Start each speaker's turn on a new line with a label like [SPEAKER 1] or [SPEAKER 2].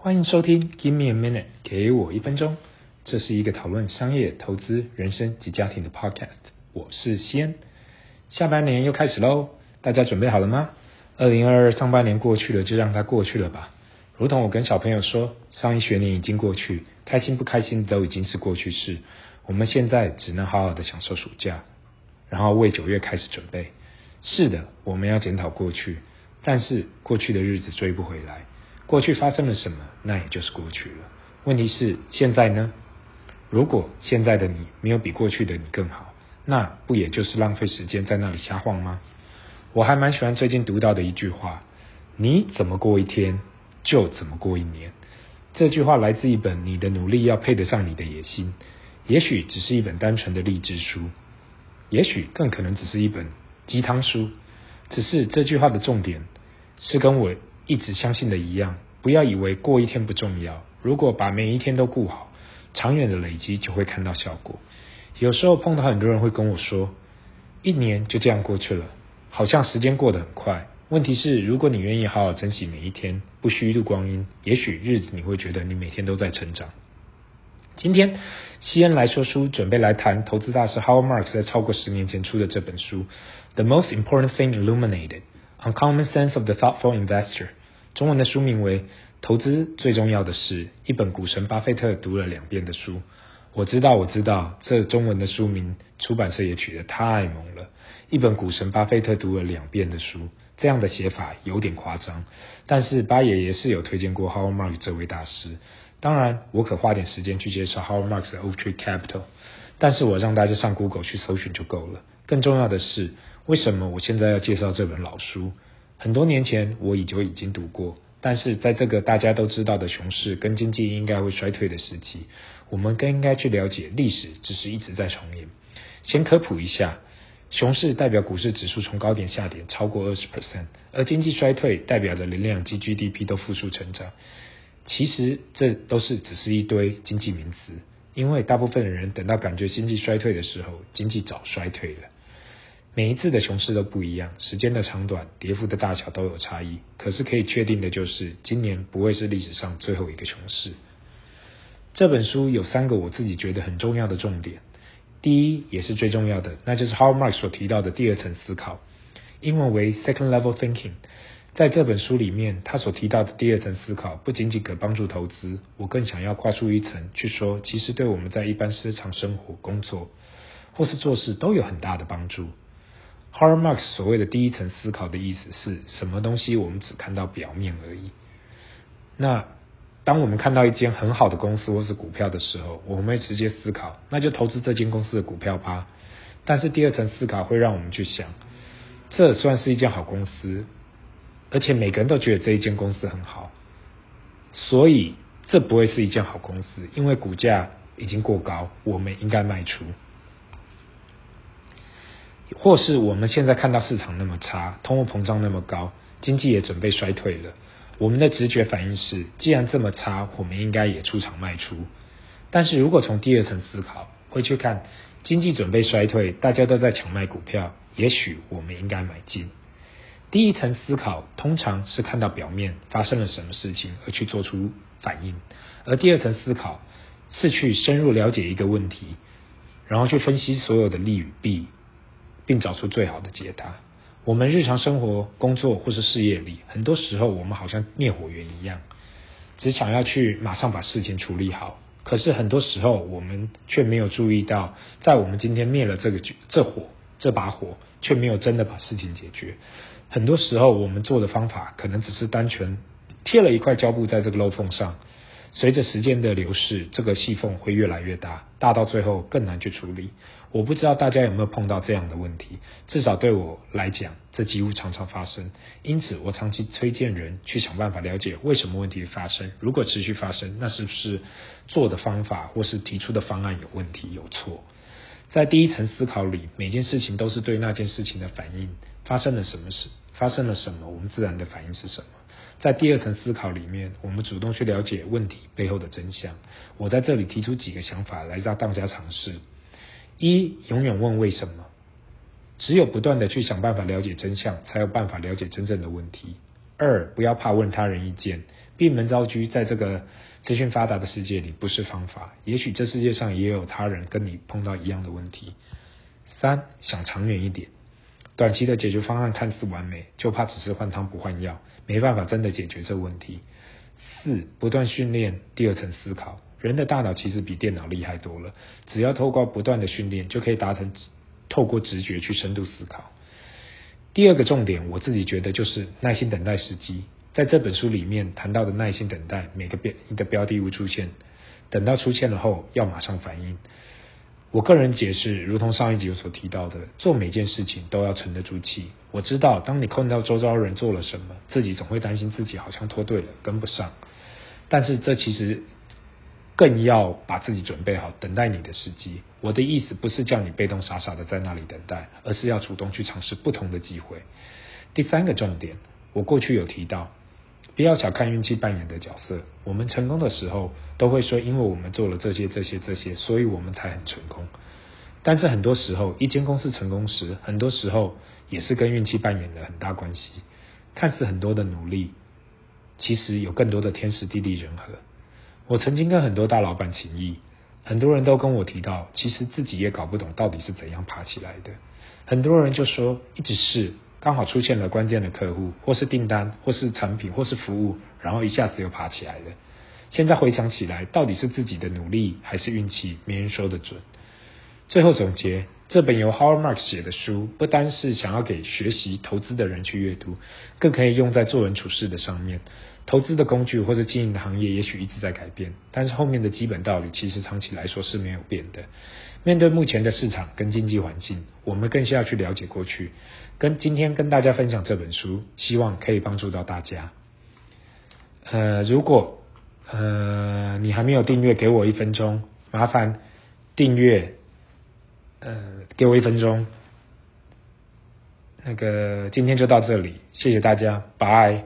[SPEAKER 1] 欢迎收听 Give me a minute，给我一分钟。这是一个讨论商业、投资、人生及家庭的 podcast。我是西恩。下半年又开始喽，大家准备好了吗？二零二二上半年过去了，就让它过去了吧。如同我跟小朋友说，上一学年已经过去，开心不开心都已经是过去式。我们现在只能好好的享受暑假，然后为九月开始准备。是的，我们要检讨过去，但是过去的日子追不回来。过去发生了什么，那也就是过去了。问题是现在呢？如果现在的你没有比过去的你更好，那不也就是浪费时间在那里瞎晃吗？我还蛮喜欢最近读到的一句话：你怎么过一天，就怎么过一年。这句话来自一本《你的努力要配得上你的野心》，也许只是一本单纯的励志书，也许更可能只是一本鸡汤书。只是这句话的重点是跟我。一直相信的一样，不要以为过一天不重要。如果把每一天都顾好，长远的累积就会看到效果。有时候碰到很多人会跟我说，一年就这样过去了，好像时间过得很快。问题是，如果你愿意好好珍惜每一天，不虚度光阴，也许日子你会觉得你每天都在成长。今天，西恩来说书，准备来谈投资大师 Howard Marks 在超过十年前出的这本书《The Most Important Thing Illuminated: Uncommon Sense of the Thoughtful Investor》。中文的书名为《投资最重要的事》，一本股神巴菲特读了两遍的书。我知道，我知道，这中文的书名出版社也取得太猛了。一本股神巴菲特读了两遍的书，这样的写法有点夸张。但是巴爷爷是有推荐过 Howard Marks 这位大师。当然，我可花点时间去介绍 Howard Marks 的 Oaktree Capital，但是我让大家上 Google 去搜寻就够了。更重要的是，为什么我现在要介绍这本老书？很多年前我已就已经读过，但是在这个大家都知道的熊市跟经济应该会衰退的时期，我们更应该去了解历史只是一直在重演。先科普一下，熊市代表股市指数从高点下跌超过二十 percent，而经济衰退代表着连两季 GDP 都负数成长。其实这都是只是一堆经济名词，因为大部分的人等到感觉经济衰退的时候，经济早衰退了。每一次的熊市都不一样，时间的长短、跌幅的大小都有差异。可是可以确定的就是，今年不会是历史上最后一个熊市。这本书有三个我自己觉得很重要的重点，第一也是最重要的，那就是 How Mark 所提到的第二层思考，英文为 Second Level Thinking。在这本书里面，他所提到的第二层思考，不仅仅可帮助投资，我更想要跨出一层去说，其实对我们在一般日常生活、工作或是做事都有很大的帮助。Harmax 所谓的第一层思考的意思是什么东西？我们只看到表面而已。那当我们看到一间很好的公司或是股票的时候，我们会直接思考，那就投资这间公司的股票吧。但是第二层思考会让我们去想，这算是一间好公司，而且每个人都觉得这一间公司很好，所以这不会是一间好公司，因为股价已经过高，我们应该卖出。或是我们现在看到市场那么差，通货膨胀那么高，经济也准备衰退了，我们的直觉反应是，既然这么差，我们应该也出场卖出。但是如果从第二层思考，会去看经济准备衰退，大家都在抢卖股票，也许我们应该买进。第一层思考通常是看到表面发生了什么事情而去做出反应，而第二层思考是去深入了解一个问题，然后去分析所有的利与弊。并找出最好的解答。我们日常生活、工作或是事业里，很多时候我们好像灭火员一样，只想要去马上把事情处理好。可是很多时候，我们却没有注意到，在我们今天灭了这个这火这把火，却没有真的把事情解决。很多时候，我们做的方法可能只是单纯贴了一块胶布在这个漏缝上。随着时间的流逝，这个细缝会越来越大，大到最后更难去处理。我不知道大家有没有碰到这样的问题，至少对我来讲，这几乎常常发生。因此，我长期推荐人去想办法了解为什么问题发生。如果持续发生，那是不是做的方法或是提出的方案有问题、有错？在第一层思考里，每件事情都是对那件事情的反应。发生了什么事？发生了什么？我们自然的反应是什么？在第二层思考里面，我们主动去了解问题背后的真相。我在这里提出几个想法来让大家尝试：一、永远问为什么。只有不断的去想办法了解真相，才有办法了解真正的问题。二，不要怕问他人意见。闭门造车在这个资讯发达的世界里不是方法。也许这世界上也有他人跟你碰到一样的问题。三，想长远一点。短期的解决方案看似完美，就怕只是换汤不换药，没办法真的解决这问题。四，不断训练第二层思考。人的大脑其实比电脑厉害多了，只要透过不断的训练，就可以达成透过直觉去深度思考。第二个重点，我自己觉得就是耐心等待时机。在这本书里面谈到的耐心等待每个标一个标的物出现，等到出现了后要马上反应。我个人解释，如同上一集我所提到的，做每件事情都要沉得住气。我知道，当你看到周遭人做了什么，自己总会担心自己好像脱队了，跟不上。但是这其实。更要把自己准备好，等待你的时机。我的意思不是叫你被动傻傻的在那里等待，而是要主动去尝试不同的机会。第三个重点，我过去有提到，不要小看运气扮演的角色。我们成功的时候都会说，因为我们做了这些、这些、这些，所以我们才很成功。但是很多时候，一间公司成功时，很多时候也是跟运气扮演了很大关系。看似很多的努力，其实有更多的天时地利人和。我曾经跟很多大老板请益，很多人都跟我提到，其实自己也搞不懂到底是怎样爬起来的。很多人就说，一直是刚好出现了关键的客户，或是订单，或是产品，或是服务，然后一下子又爬起来了。现在回想起来，到底是自己的努力还是运气，没人说得准。最后总结。这本由 Howard Marks 写的书，不单是想要给学习投资的人去阅读，更可以用在做人处事的上面。投资的工具或者经营的行业也许一直在改变，但是后面的基本道理其实长期来说是没有变的。面对目前的市场跟经济环境，我们更需要去了解过去。跟今天跟大家分享这本书，希望可以帮助到大家。呃，如果呃你还没有订阅，给我一分钟，麻烦订阅。呃，给我一分钟。那个，今天就到这里，谢谢大家，拜。